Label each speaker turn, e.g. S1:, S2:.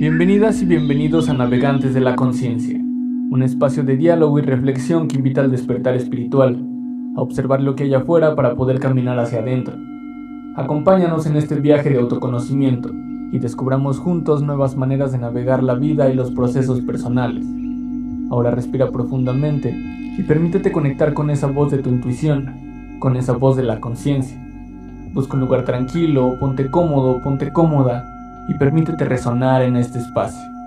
S1: Bienvenidas y bienvenidos a Navegantes de la Conciencia, un espacio de diálogo y reflexión que invita al despertar espiritual, a observar lo que hay afuera para poder caminar hacia adentro. Acompáñanos en este viaje de autoconocimiento y descubramos juntos nuevas maneras de navegar la vida y los procesos personales. Ahora respira profundamente y permítete conectar con esa voz de tu intuición, con esa voz de la conciencia. Busca un lugar tranquilo, ponte cómodo, ponte cómoda y permítete resonar en este espacio.